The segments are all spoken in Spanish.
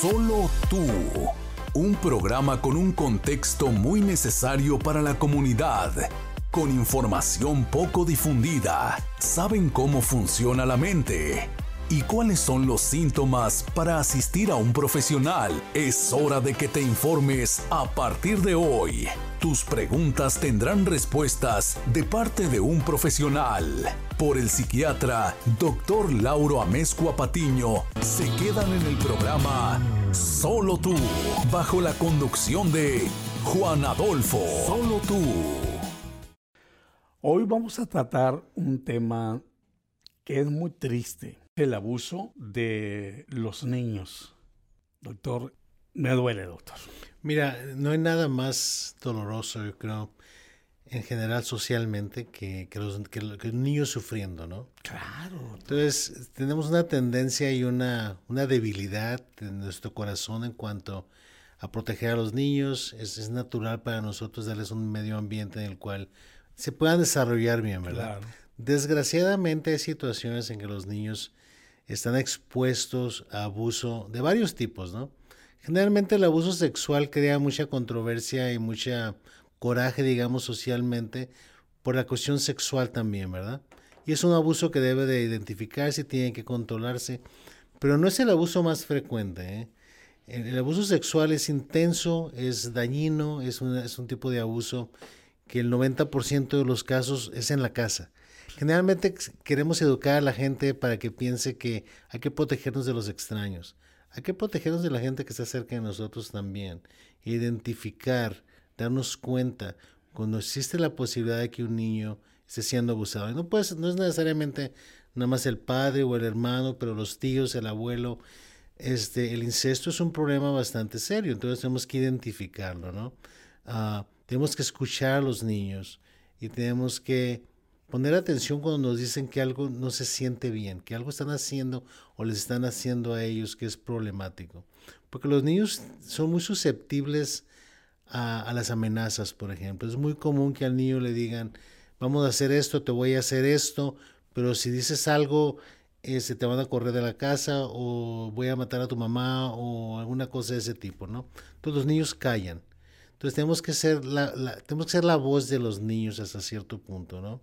Solo tú. Un programa con un contexto muy necesario para la comunidad. Con información poco difundida. Saben cómo funciona la mente y cuáles son los síntomas para asistir a un profesional. Es hora de que te informes a partir de hoy. Tus preguntas tendrán respuestas de parte de un profesional. Por el psiquiatra Dr. Lauro Amezcua Patiño, se quedan en el programa Solo tú, bajo la conducción de Juan Adolfo. Solo tú. Hoy vamos a tratar un tema que es muy triste el abuso de los niños. Doctor, me duele, doctor. Mira, no hay nada más doloroso, yo creo, en general socialmente, que, que, los, que, niños sufriendo, ¿no? Claro. Entonces, tenemos una tendencia y una, una debilidad en nuestro corazón en cuanto a proteger a los niños. Es, es natural para nosotros darles un medio ambiente en el cual se puedan desarrollar bien, ¿verdad? Desgraciadamente hay situaciones en que los niños están expuestos a abuso de varios tipos, ¿no? Generalmente el abuso sexual crea mucha controversia y mucha coraje, digamos, socialmente por la cuestión sexual también, ¿verdad? Y es un abuso que debe de identificarse tiene que controlarse, pero no es el abuso más frecuente. ¿eh? El, abuso sexual es intenso, es dañino, es, es un tipo de abuso que el 90% de los casos es en la casa. Generalmente queremos educar a la gente para que piense que hay que protegernos de los extraños. Hay que protegernos de la gente que está cerca de nosotros también. Identificar, darnos cuenta cuando existe la posibilidad de que un niño esté siendo abusado. Y no, puede, no es necesariamente nada más el padre o el hermano, pero los tíos, el abuelo. Este, el incesto es un problema bastante serio, entonces tenemos que identificarlo, ¿no? Ah, tenemos que escuchar a los niños y tenemos que poner atención cuando nos dicen que algo no se siente bien, que algo están haciendo o les están haciendo a ellos que es problemático. Porque los niños son muy susceptibles a, las amenazas, por ejemplo. Es muy común que al niño le digan, vamos a hacer esto, te voy a hacer esto, pero si dices algo, eh, se te van a correr de la casa o voy a matar a tu mamá o alguna cosa de ese tipo, ¿no? Entonces los niños callan. Entonces tenemos que ser la, tenemos que ser la voz de los niños hasta cierto punto, ¿no?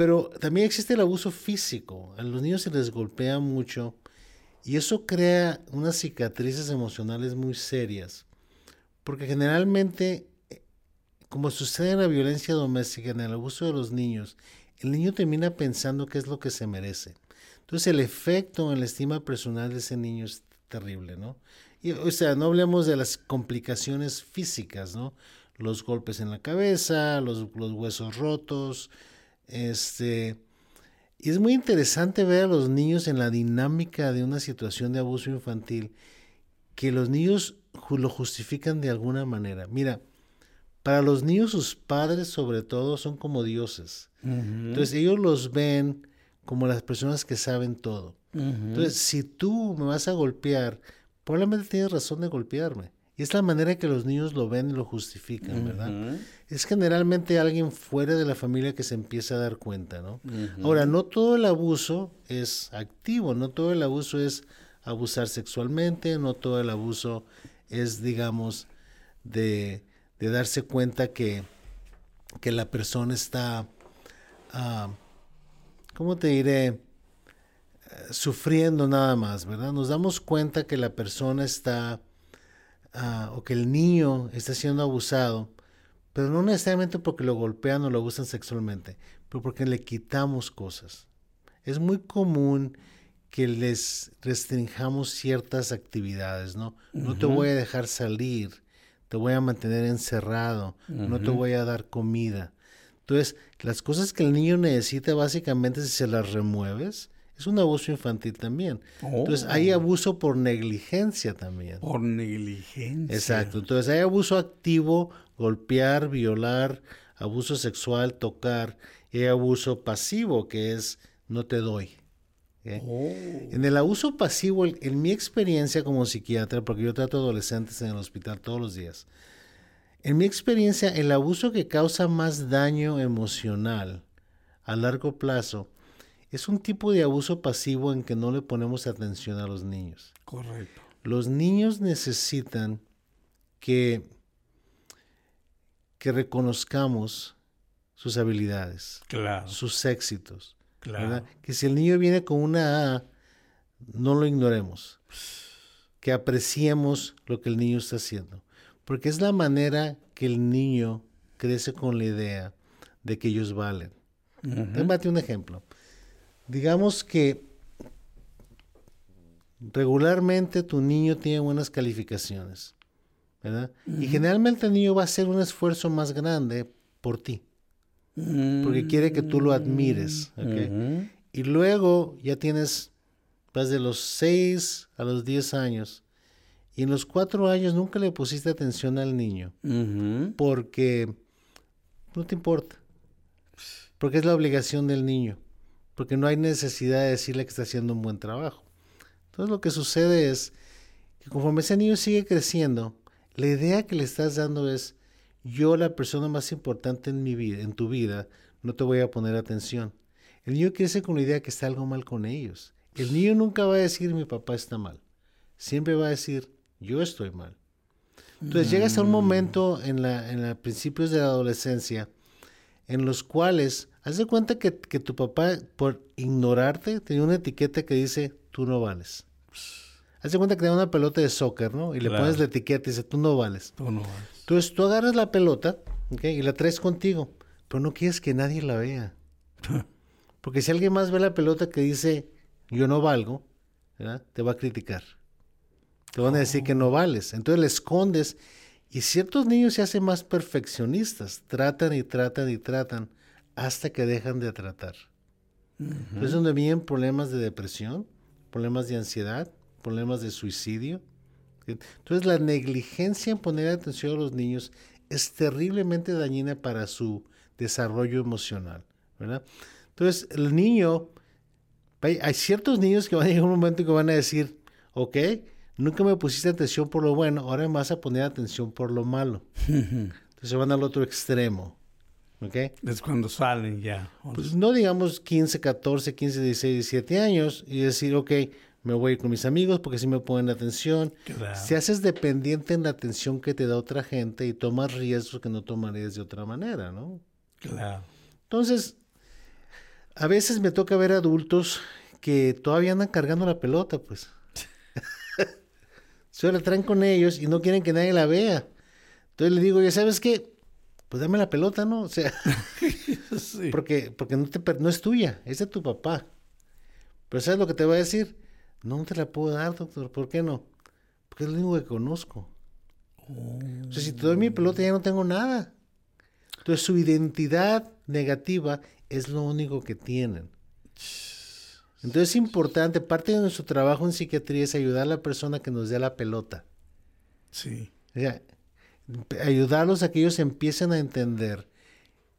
Pero también existe el abuso físico. A los niños se les golpea mucho y eso crea unas cicatrices emocionales muy serias. Porque generalmente, como sucede en la violencia doméstica, en el abuso de los niños, el niño termina pensando qué es lo que se merece. Entonces el efecto en la estima personal de ese niño es terrible, ¿no? Y, o sea, no hablemos de las complicaciones físicas, ¿no? Los golpes en la cabeza, los huesos rotos, este, y es muy interesante ver a los niños en la dinámica de una situación de abuso infantil, que los niños lo justifican de alguna manera. Mira, para los niños sus padres sobre todo son como dioses. Entonces ellos los ven como las personas que saben todo. Entonces, si tú me vas a golpear, probablemente tienes razón de golpearme. Y es la manera que los niños lo ven y lo justifican, ¿verdad? Es generalmente alguien fuera de la familia que se empieza a dar cuenta, ¿no? Ahora, no todo el abuso es activo, no todo el abuso es abusar sexualmente, no todo el abuso es, digamos, de, darse cuenta que, que, la persona está, uh, ¿cómo te diré? Sufriendo nada más, ¿verdad? Nos damos cuenta que la persona está Ah, o que el niño está siendo abusado, pero no necesariamente porque lo golpean o lo abusan sexualmente, pero porque le quitamos cosas. Es muy común que les restringamos ciertas actividades, ¿no? No te voy a dejar salir, te voy a mantener encerrado, no te voy a dar comida. Entonces, las cosas que el niño necesita básicamente si se las remueves, es un abuso infantil también. Entonces hay oh. abuso por negligencia también. Por negligencia. Exacto. Entonces hay abuso activo, golpear, violar, abuso sexual, tocar, y hay abuso pasivo, que es no te doy. Oh. En el abuso pasivo, en mi experiencia como psiquiatra, porque yo trato adolescentes en el hospital todos los días, en mi experiencia, el abuso que causa más daño emocional a largo plazo es un tipo de abuso pasivo en que no le ponemos atención a los niños. Correcto. Los niños necesitan que, que reconozcamos sus habilidades, sus éxitos. Que si el niño viene con una A, no lo ignoremos. Que apreciemos lo que el niño está haciendo. Porque es la manera que el niño crece con la idea de que ellos valen. Uh un ejemplo. Digamos que regularmente tu niño tiene buenas calificaciones, ¿verdad? Y generalmente el niño va a hacer un esfuerzo más grande por ti porque quiere que tú lo admires. Mm, y luego ya tienes, vas de los 6 a los 10 años, y en los 4 años nunca le pusiste atención al niño, porque no te importa, porque es la obligación del niño, porque no hay necesidad de decirle que está haciendo un buen trabajo. Entonces lo que sucede es que conforme ese niño sigue creciendo, la idea que le estás dando es, yo la persona más importante en mi vida, en tu vida, no te voy a poner atención. El niño crece con la idea que está algo mal con ellos. El niño nunca va a decir mi papá está mal. Siempre va a decir yo estoy mal. Entonces llega hasta un mm. momento en la, en los principios de la adolescencia en los cuales haz de cuenta que, que tu papá por ignorarte tenía una etiqueta que dice tú no vales. Haz de cuenta que te da una pelota de soccer, ¿no? Y le pones la etiqueta y dice, tú no vales. Tú no vales. Entonces tú agarras la pelota, ¿ok? Y la traes contigo, pero no quieres que nadie la vea. Porque si alguien más ve la pelota que dice, yo no valgo, ¿verdad? Te va a criticar. Te van a decir que no oh. vales. Entonces le escondes. Y ciertos niños se hacen más perfeccionistas. Tratan y tratan y tratan hasta que dejan de tratar. Es donde vienen problemas de depresión, problemas de ansiedad, problemas de suicidio. Entonces la negligencia en poner atención a los niños es terriblemente dañina para su desarrollo emocional, ¿verdad? Entonces el niño, hay ciertos niños que van a llegar un momento que van a decir, ok, nunca me pusiste atención por lo bueno, ahora me vas a poner atención por lo malo. Entonces van al otro extremo. ¿Ok? Es cuando salen ya. Pues no digamos 15, 14, 15, 16, 17 años y decir, ok, me voy con mis amigos porque si me ponen atención. Si haces dependiente en la atención que te da otra gente y tomas riesgos que no tomarías de otra manera, ¿no? Claro. Entonces, a veces me toca ver adultos que todavía andan cargando la pelota, pues. Se la traen con ellos y no quieren que nadie la vea. Entonces le digo, ya sabes qué, pues dame la pelota, ¿no? O sea, porque, porque no, te, no es tuya, es de tu papá. Pero ¿sabes lo que te voy a decir? No te la puedo dar, doctor. ¿Por qué no? Porque es lo único que conozco. O sea, si te doy mi pelota ya no tengo nada. Entonces su identidad negativa es lo único que tienen. Entonces es importante, parte de nuestro trabajo en psiquiatría es ayudar a la persona que nos dé la pelota. Sí. O sea, ayudarlos a que ellos empiecen a entender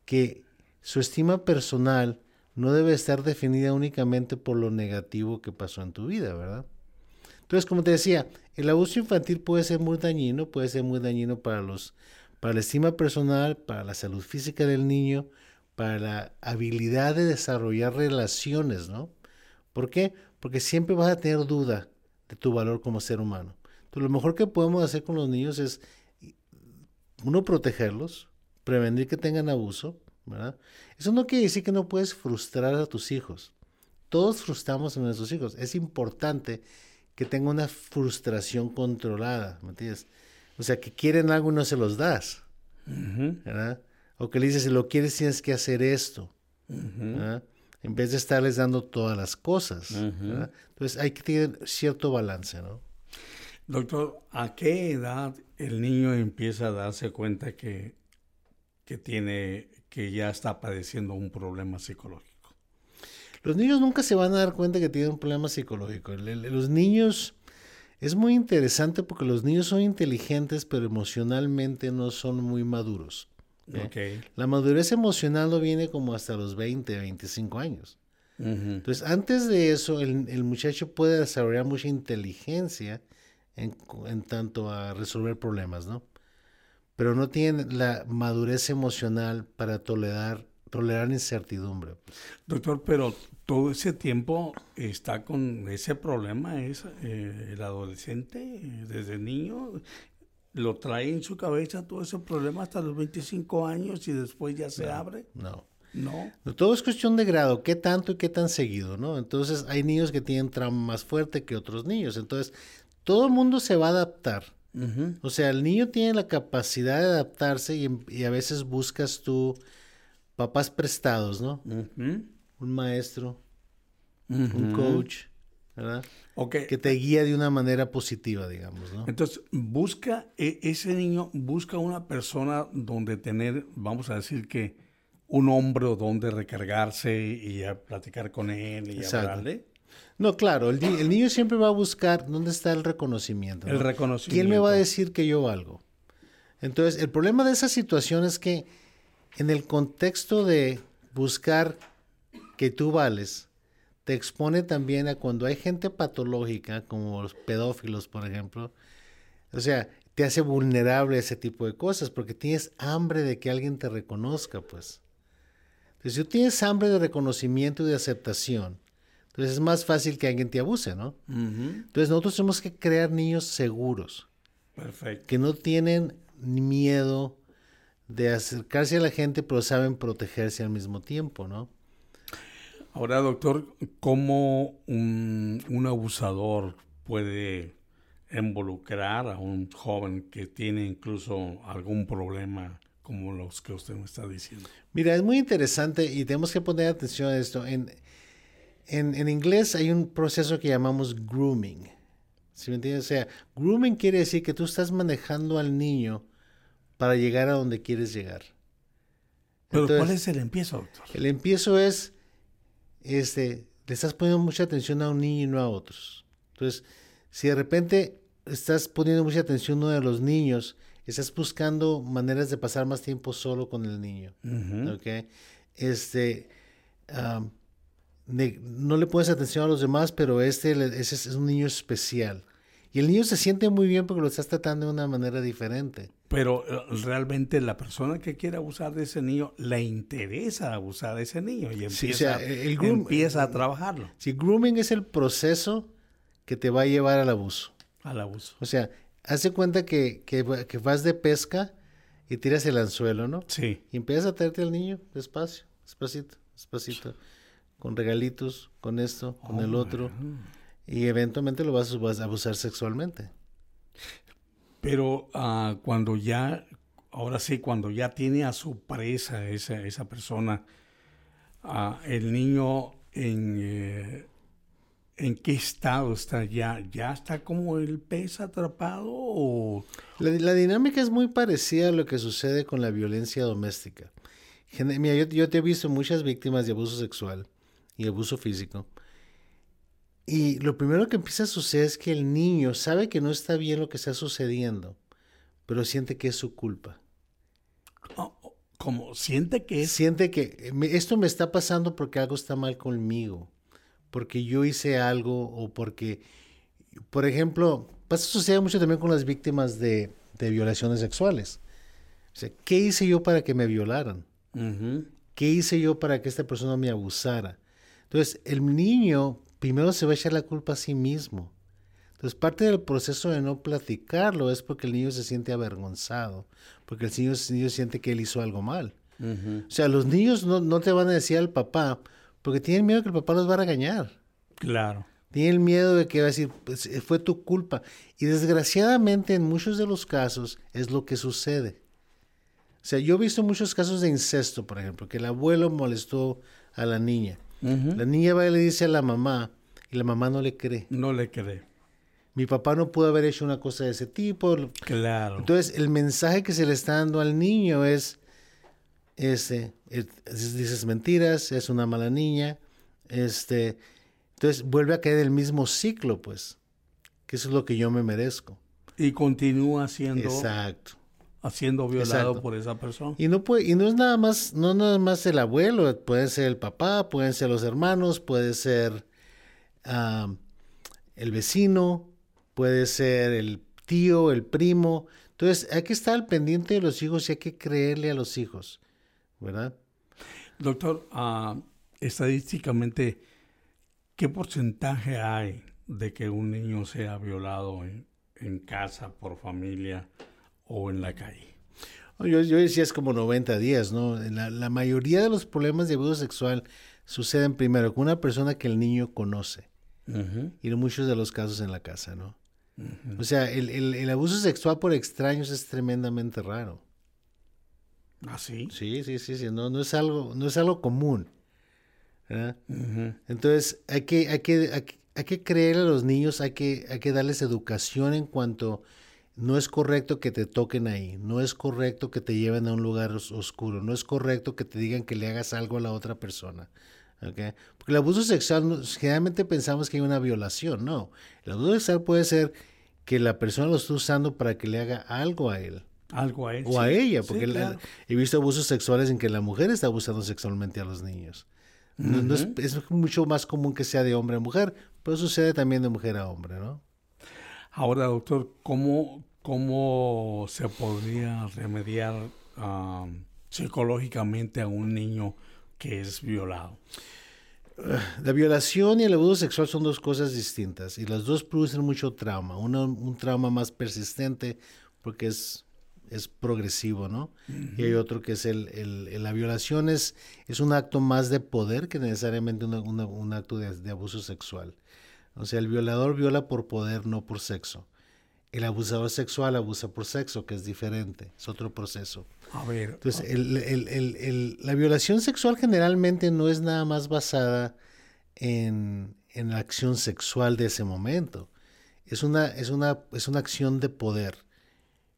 que su estima personal no debe estar definida únicamente por lo negativo que pasó en tu vida, ¿verdad? Entonces, como te decía, el abuso infantil puede ser muy dañino, puede ser muy dañino para los para la estima personal, para la salud física del niño, para la habilidad de desarrollar relaciones, ¿no? ¿Por qué? Porque siempre vas a tener duda de tu valor como ser humano. Entonces, lo mejor que podemos hacer con los niños es, uno, protegerlos, prevenir que tengan abuso, eso no quiere decir que no puedes frustrar a tus hijos. Todos frustramos a nuestros hijos. Es importante que tenga una frustración controlada, ¿me entiendes? O sea, que quieren algo y no se los das, O que le dices, si lo quieres tienes que hacer esto, En vez de estarles dando todas las cosas, Entonces hay que tener cierto balance, ¿no? Doctor, ¿a qué edad el niño empieza a darse cuenta que, que tiene que ya está padeciendo un problema psicológico. Los niños nunca se van a dar cuenta que tienen un problema psicológico. Los niños, es muy interesante porque los niños son inteligentes, pero emocionalmente no son muy maduros. La madurez emocional no viene como hasta los 20, 25 años. Entonces, antes de eso, el, muchacho puede desarrollar mucha inteligencia en, en tanto a resolver problemas, ¿no? pero no tienen la madurez emocional para tolerar tolerar incertidumbre. Doctor, pero todo ese tiempo está con ese problema, es eh, el adolescente, eh, desde niño, lo trae en su cabeza todo ese problema hasta los 25 años y después ya se abre. No. No. No, Todo es cuestión de grado, qué tanto y qué tan seguido, ¿no? Entonces hay niños que tienen trauma más fuerte que otros niños. Entonces, todo el mundo se va a adaptar. O sea, el niño tiene la capacidad de adaptarse y, y a veces buscas tú papás prestados, ¿no? Un maestro, un coach, ¿verdad? Ok. Que te guía de una manera positiva, digamos, ¿no? Entonces, busca, e- ese niño busca una persona donde tener, vamos a decir que, un hombro donde recargarse y a platicar con él y Exacto. hablarle. No, claro, el, el niño siempre va a buscar dónde está el reconocimiento. El ¿no? reconocimiento. ¿Quién me va a decir que yo valgo? Entonces, el problema de esa situación es que en el contexto de buscar que tú vales, te expone también a cuando hay gente patológica, como los pedófilos, por ejemplo, o sea, te hace vulnerable a ese tipo de cosas, porque tienes hambre de que alguien te reconozca, pues. Entonces, si tú tienes hambre de reconocimiento y de aceptación, entonces es más fácil que alguien te abuse, ¿no? Entonces, nosotros tenemos que crear niños seguros Perfecto. que no tienen miedo de acercarse a la gente, pero saben protegerse al mismo tiempo, ¿no? Ahora, doctor, ¿cómo un, un abusador puede involucrar a un joven que tiene incluso algún problema como los que usted me está diciendo? Mira, es muy interesante y tenemos que poner atención a esto. En, en, en inglés hay un proceso que llamamos grooming. ¿Sí me entiendes? O sea, grooming quiere decir que tú estás manejando al niño para llegar a donde quieres llegar. Pero Entonces- ¿cuál es el empiezo, doctor? El empiezo es, este, le estás poniendo mucha atención a un niño y no a otros. Entonces, si de repente estás poniendo mucha atención a uno de los niños, estás buscando maneras de pasar más tiempo solo con el niño. Ujú. ¿ok? Este, ne- no le pones atención a los demás, pero este es, un niño especial. Y el niño se siente muy bien porque lo estás tratando de una manera diferente. Pero eh, realmente la persona que quiere abusar de ese niño le interesa abusar de ese niño y Sí, o empieza, sea, el groom- empieza a trabajarlo Si grooming es el proceso que te va a llevar al abuso. al abuso. O sea, hace cuenta que, que vas de pesca y tiras el anzuelo, ¿no? Sí. Y empiezas a traerte al niño despacio, despacito, despacito, con regalitos, con esto, con el otro. Y eventualmente lo vas, a- abusar sexualmente. Pero ah, cuando ya, ahora sí, cuando ya tiene a su presa esa, esa persona, ah, el niño en, eh, en qué estado está ya, ya está como el pez atrapado o La, la dinámica es muy parecida a lo que sucede con la violencia doméstica. Gen- Mira, yo, yo te he visto muchas víctimas de abuso sexual y abuso físico. Y lo primero que empieza a suceder es que el niño sabe que no está bien lo que está sucediendo, pero siente que es su culpa. o- o- como siente que es Siente que eh, esto me está pasando porque algo está mal conmigo, porque yo hice algo o porque, por ejemplo, pasa sucede mucho también con las víctimas de, de violaciones sexuales. O sea, ¿qué hice yo para que me violaran? ¿Qué hice yo para que esta persona me abusara? Entonces, el niño primero se va a echar la culpa a sí mismo. Entonces, parte del proceso de no platicarlo es porque el niño se siente avergonzado, porque el niño, el niño siente que él hizo algo mal. O sea, los niños no, no te van a decir al papá porque tienen miedo que el papá los va a regañar. claro. Tienen miedo de que va a decir, pues, eh, fue tu culpa. Y desgraciadamente en muchos de los casos es lo que sucede. O sea, yo he visto muchos casos de incesto, por ejemplo, que el abuelo molestó a la niña. La niña va y le dice a la mamá y la mamá no le cree. No le cree. Mi papá no pudo haber hecho una cosa de ese tipo. Claro. Entonces, el mensaje que se le está dando al niño es, este, es- es- dices mentiras, es una mala niña, este, entonces vuelve a caer el mismo ciclo, pues, que eso es lo que yo me merezco. y continúa siendo, Exacto. Siendo violado Exacto. por esa persona. Y no puede, y no es nada más, no nada más el abuelo, puede ser el papá, pueden ser los hermanos, puede ser ah, el vecino, puede ser el tío, el primo. Entonces, hay que estar al pendiente de los hijos y hay que creerle a los hijos, ¿verdad? Doctor, ah, estadísticamente, ¿qué porcentaje hay de que un niño sea violado en, casa, por familia o en la calle? Yo, yo decía es como 90 días, ¿no? La, la mayoría de los problemas de abuso sexual suceden primero con una persona que el niño conoce. Y en muchos de los casos en la casa, ¿no? O sea, el, el, abuso sexual por extraños es tremendamente raro. ¿Ah, sí? Sí, sí, sí, sí. No, no, es, algo, no es algo común. Entonces, hay que, hay, que, hay, que creer a los niños, hay que, hay que darles educación en cuanto no es correcto que te toquen ahí, no es correcto que te lleven a un lugar oscuro, no es correcto que te digan que le hagas algo a la otra persona. Porque el abuso sexual, generalmente pensamos que hay una violación, no. El abuso sexual puede ser que la persona lo esté usando para que le haga algo a él. Algo a él. O a ella, porque he visto abusos sexuales en que la mujer está abusando sexualmente a los niños. es, mucho más común que sea de hombre a mujer, pero sucede también de mujer a hombre, ¿no? Ahora, doctor, ¿cómo, cómo se podría remediar ah, psicológicamente a un niño que es violado? La violación y el abuso sexual son dos cosas distintas y las dos producen mucho trauma. Uno, un trauma más persistente porque es, es progresivo, ¿no? Y hay otro que es el, la violación es, es un acto más de poder que necesariamente un acto de, de abuso sexual. O sea, el violador viola por poder, no por sexo. El abusador sexual abusa por sexo, que es diferente, es otro proceso. A ver. Entonces, la violación sexual generalmente no es nada más basada en, la acción sexual de ese momento. Es una, es, una, es una acción de poder.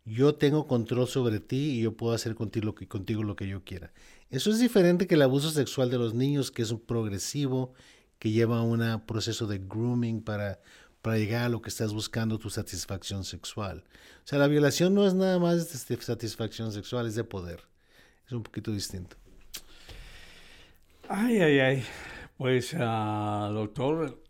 Yo tengo control sobre ti y yo puedo hacer contigo lo que, contigo lo que yo quiera. Eso es diferente que el abuso sexual de los niños, que es un progresivo, que lleva a un proceso de grooming para para llegar a lo que estás buscando, tu satisfacción sexual. O sea, la violación no es nada más de satisfacción sexual, es de poder. Es un poquito distinto. Ay, ay, ay. Pues, uh, doctor,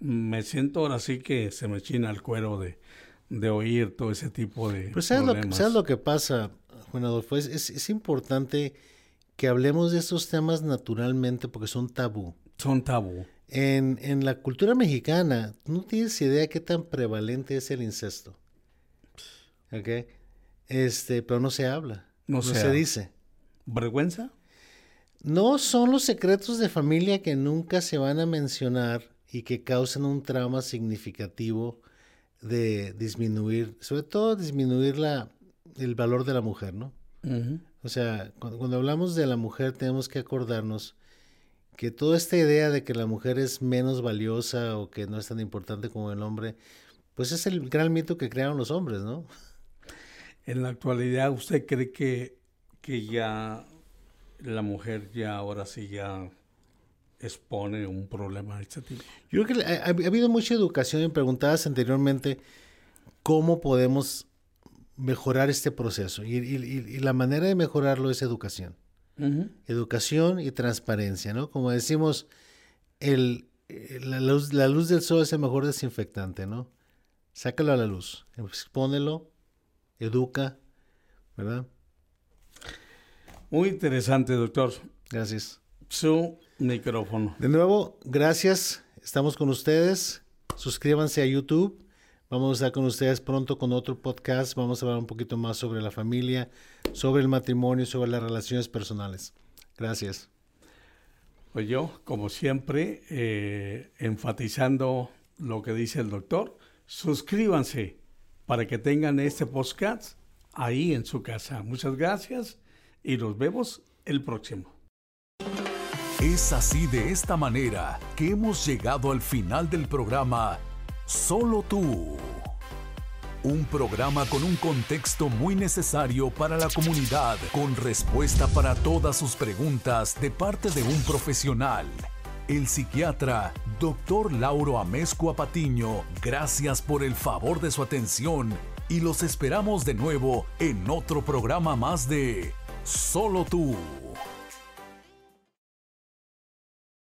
me siento ahora sí que se me china el cuero de, de oír todo ese tipo de pues ¿sabes Lo que, ¿sabes lo que pasa, Juan Adolfo? Es, es, es importante que hablemos de estos temas naturalmente porque son tabú. Son tabú. En, en la cultura mexicana, no tienes idea qué tan prevalente es el incesto. ¿Ok? Este, pero no se habla. No, se dice. ¿Vergüenza? No son los secretos de familia que nunca se van a mencionar y que causan un trauma significativo de disminuir, sobre todo disminuir la, el valor de la mujer, ¿no? O sea, cuando, hablamos de la mujer tenemos que acordarnos que toda esta idea de que la mujer es menos valiosa o que no es tan importante como el hombre, pues es el gran mito que crearon los hombres, ¿no? En la actualidad, ¿usted cree que, que ya la mujer ya ahora sí ya expone un problema de este tipo? Yo creo que ha, habido mucha educación y preguntadas anteriormente cómo podemos mejorar este proceso y la manera de mejorarlo es educación. Educación y transparencia, ¿no? Como decimos, el, la, luz, la luz del sol es el mejor desinfectante, ¿no? Sácalo a la luz, expónelo, educa, ¿verdad? Muy interesante, doctor. Gracias. Su micrófono. De nuevo, gracias. Estamos con ustedes. Suscríbanse a YouTube Vamos a estar con ustedes pronto con otro podcast. Vamos a hablar un poquito más sobre la familia, sobre el matrimonio, sobre las relaciones personales. Gracias. Pues yo, como siempre, eh, enfatizando lo que dice el doctor, suscríbanse para que tengan este podcast ahí en su casa. Muchas gracias y nos vemos el próximo. Es así de esta manera que hemos llegado al final del programa Solo tú. Un programa con un contexto muy necesario para la comunidad, con respuesta para todas sus preguntas de parte de un profesional. El psiquiatra, Dr. Lauro Amezcua Patiño, gracias por el favor de su atención y los esperamos de nuevo en otro programa más de Solo tú.